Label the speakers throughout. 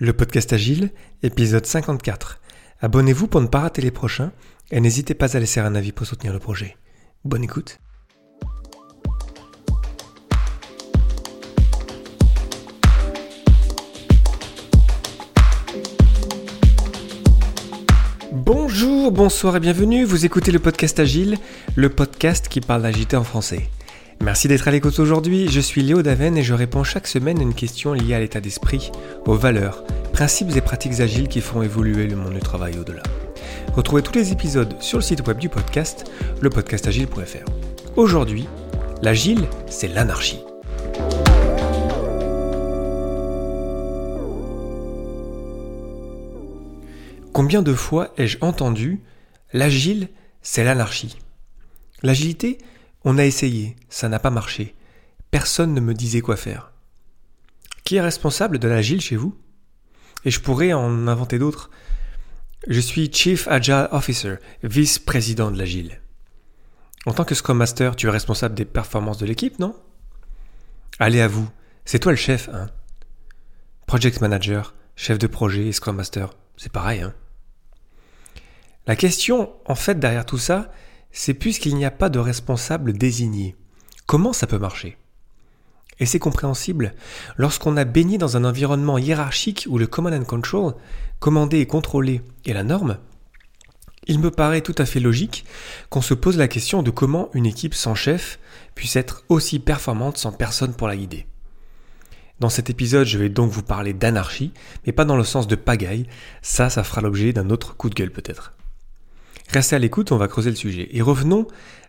Speaker 1: Le podcast Agile, épisode 54. Abonnez-vous pour ne pas rater les prochains et n'hésitez pas à laisser un avis pour soutenir le projet. Bonne écoute. Bonjour, bonsoir et bienvenue. Vous écoutez le podcast Agile, le podcast qui parle d'agilité en français. Merci d'être à l'écoute aujourd'hui, je suis Léo Daven et je réponds chaque semaine à une question liée à l'état d'esprit, aux valeurs, principes et pratiques agiles qui font évoluer le monde du travail au-delà. Retrouvez tous les épisodes sur le site web du podcast, lepodcastagile.fr. Aujourd'hui, l'agile, c'est l'anarchie. Combien de fois ai-je entendu l'agile, c'est l'anarchie? L'agilité, on a essayé, ça n'a pas marché. Personne ne me disait quoi faire. Qui est responsable de l'agile chez vous? Et je pourrais en inventer d'autres. Je suis Chief Agile Officer, vice-président de l'agile. En tant que Scrum Master, tu es responsable des performances de l'équipe, non? Allez à vous, c'est toi le chef, hein Project Manager, chef de projet et Scrum Master, c'est pareil, hein La question, en fait, derrière tout ça, c'est puisqu'il n'y a pas de responsable désigné. Comment ça peut marcher? Et c'est compréhensible lorsqu'on a baigné dans un environnement hiérarchique où le command and control, commander et contrôler, est la norme. Il me paraît tout à fait logique qu'on se pose la question de comment une équipe sans chef puisse être aussi performante sans personne pour la guider. Dans cet épisode, je vais donc vous parler d'anarchie, mais pas dans le sens de pagaille, ça, ça fera l'objet d'un autre coup de gueule peut-être. Restez à l'écoute, on va creuser le sujet. Et revenons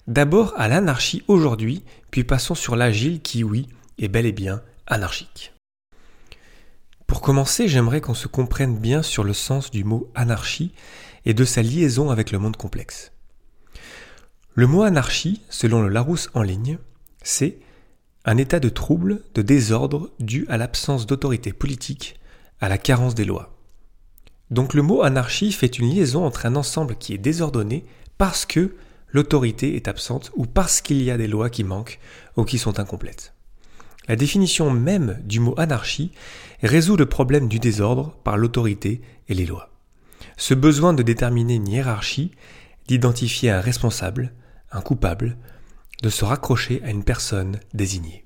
Speaker 1: d'abord à l'anarchie aujourd'hui, puis passons sur l'agile qui, oui, est bel et bien anarchique. Pour commencer, j'aimerais qu'on se comprenne bien sur le sens du mot anarchie et de sa liaison avec le monde complexe. Le mot anarchie, selon le Larousse en ligne, c'est un état de trouble, de désordre dû à l'absence d'autorité politique, à la carence des lois. Donc le mot anarchie fait une liaison entre un ensemble qui est désordonné parce que l'autorité est absente ou parce qu'il y a des lois qui manquent ou qui sont incomplètes. La définition même du mot anarchie résout le problème du désordre par l'autorité et les lois. Ce besoin de déterminer une hiérarchie, d'identifier un responsable, un coupable, de se raccrocher à une personne désignée.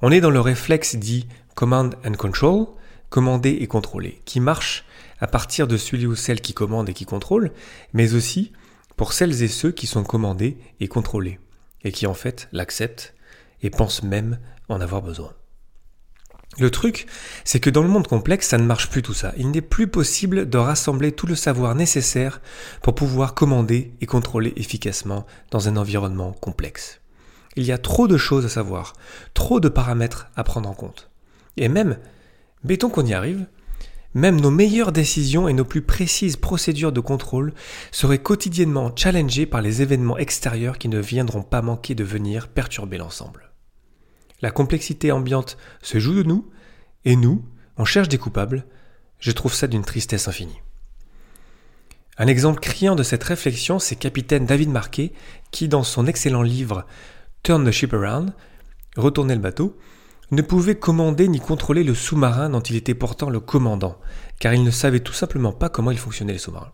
Speaker 1: On est dans le réflexe dit command and control, commander et contrôler, qui marche à partir de celui ou celle qui commande et qui contrôle, mais aussi pour celles et ceux qui sont commandés et contrôlés, et qui en fait l'acceptent et pensent même en avoir besoin. Le truc, c'est que dans le monde complexe, ça ne marche plus tout ça. Il n'est plus possible de rassembler tout le savoir nécessaire pour pouvoir commander et contrôler efficacement dans un environnement complexe. Il y a trop de choses à savoir, trop de paramètres à prendre en compte. Et même, mettons qu'on y arrive, même nos meilleures décisions et nos plus précises procédures de contrôle seraient quotidiennement challengées par les événements extérieurs qui ne viendront pas manquer de venir perturber l'ensemble. La complexité ambiante se joue de nous, et nous, on cherche des coupables. Je trouve ça d'une tristesse infinie. Un exemple criant de cette réflexion, c'est capitaine David Marquet, qui, dans son excellent livre Turn the Ship Around, Retourner le bateau, ne pouvait commander ni contrôler le sous-marin dont il était pourtant le commandant, car il ne savait tout simplement pas comment il fonctionnait les sous-marins.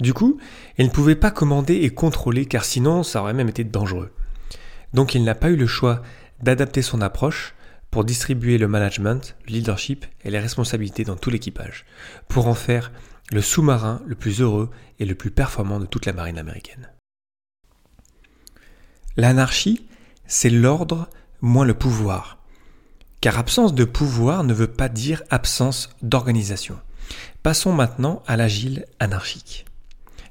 Speaker 1: Du coup, il ne pouvait pas commander et contrôler, car sinon ça aurait même été dangereux. Donc il n'a pas eu le choix d'adapter son approche pour distribuer le management, le leadership et les responsabilités dans tout l'équipage, pour en faire le sous-marin le plus heureux et le plus performant de toute la marine américaine. L'anarchie, c'est l'ordre moins le pouvoir. Car absence de pouvoir ne veut pas dire absence d'organisation. Passons maintenant à l'agile anarchique.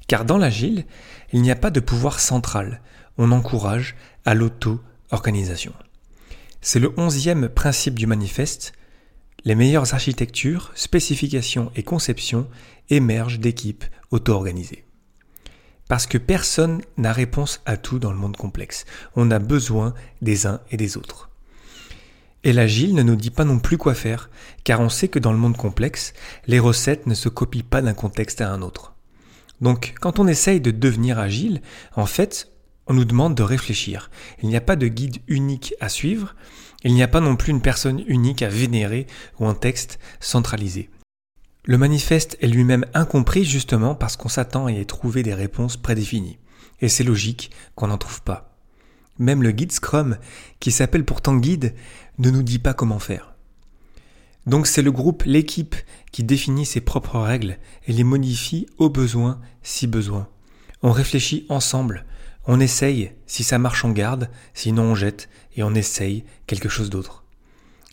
Speaker 1: Car dans l'agile, il n'y a pas de pouvoir central. On encourage à l'auto-organisation. C'est le onzième principe du manifeste. Les meilleures architectures, spécifications et conceptions émergent d'équipes auto-organisées. Parce que personne n'a réponse à tout dans le monde complexe. On a besoin des uns et des autres. Et l'agile ne nous dit pas non plus quoi faire, car on sait que dans le monde complexe, les recettes ne se copient pas d'un contexte à un autre. Donc, quand on essaye de devenir agile, en fait, on nous demande de réfléchir. Il n'y a pas de guide unique à suivre, Il n'y a pas non plus une personne unique à vénérer ou un texte centralisé. Le manifeste est lui-même incompris justement parce qu'on s'attend à y trouver des réponses prédéfinies. Et c'est logique qu'on n'en trouve pas. Même le guide Scrum, qui s'appelle pourtant guide, ne nous dit pas comment faire. Donc c'est le groupe, l'équipe, qui définit ses propres règles et les modifie au besoin si besoin. On réfléchit ensemble, on essaye, si ça marche on garde, sinon on jette et on essaye quelque chose d'autre.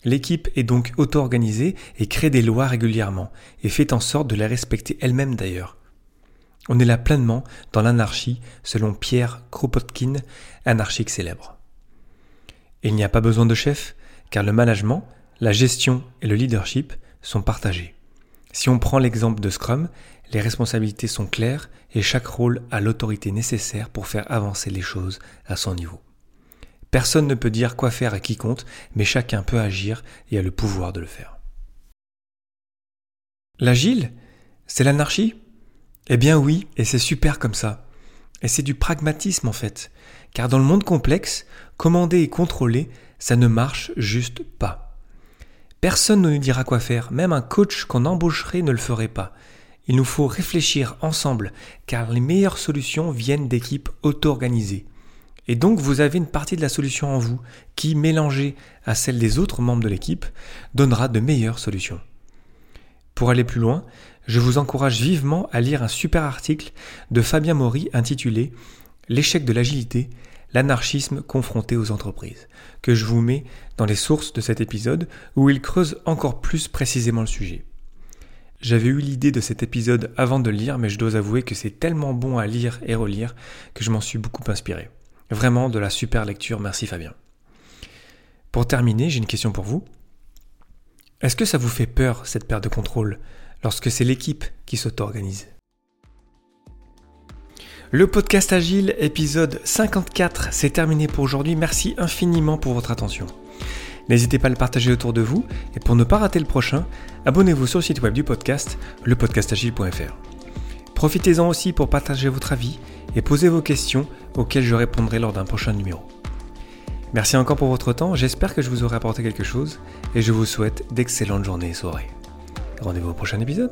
Speaker 1: L'équipe est donc auto-organisée et crée des lois régulièrement et fait en sorte de les respecter elle-même d'ailleurs. On est là pleinement dans l'anarchie selon Pierre Kropotkin, anarchique célèbre. il n'y a pas besoin de chef, car le management, la gestion et le leadership sont partagés. Si on prend l'exemple de Scrum, les responsabilités sont claires et chaque rôle a l'autorité nécessaire pour faire avancer les choses à son niveau. Personne ne peut dire quoi faire à qui compte, mais chacun peut agir et a le pouvoir de le faire. L'agile C'est l'anarchie? Eh bien oui, et c'est super comme ça. Et c'est du pragmatisme en fait. Car dans le monde complexe, commander et contrôler, ça ne marche juste pas. Personne ne nous dira quoi faire, même un coach qu'on embaucherait ne le ferait pas. Il nous faut réfléchir ensemble, car les meilleures solutions viennent d'équipes auto-organisées. Et donc vous avez une partie de la solution en vous qui, mélangée à celle des autres membres de l'équipe, donnera de meilleures solutions. Pour aller plus loin, je vous encourage vivement à lire un super article de Fabien Maury intitulé L'échec de l'agilité, l'anarchisme confronté aux entreprises, que je vous mets dans les sources de cet épisode où il creuse encore plus précisément le sujet. J'avais eu l'idée de cet épisode avant de le lire, mais je dois avouer que c'est tellement bon à lire et relire que je m'en suis beaucoup inspiré. Vraiment de la super lecture, merci Fabien. Pour terminer, j'ai une question pour vous. Est-ce que ça vous fait peur, cette perte de contrôle, lorsque c'est l'équipe qui s'auto-organise Le podcast Agile, épisode 54, c'est terminé pour aujourd'hui. Merci infiniment pour votre attention. N'hésitez pas à le partager autour de vous, et pour ne pas rater le prochain, abonnez-vous sur le site web du podcast, lepodcastagile.fr. Profitez-en aussi pour partager votre avis et posez vos questions auxquelles je répondrai lors d'un prochain numéro. Merci encore pour votre temps, j'espère que je vous aurai apporté quelque chose et je vous souhaite d'excellentes journées et soirées. Rendez-vous au prochain épisode.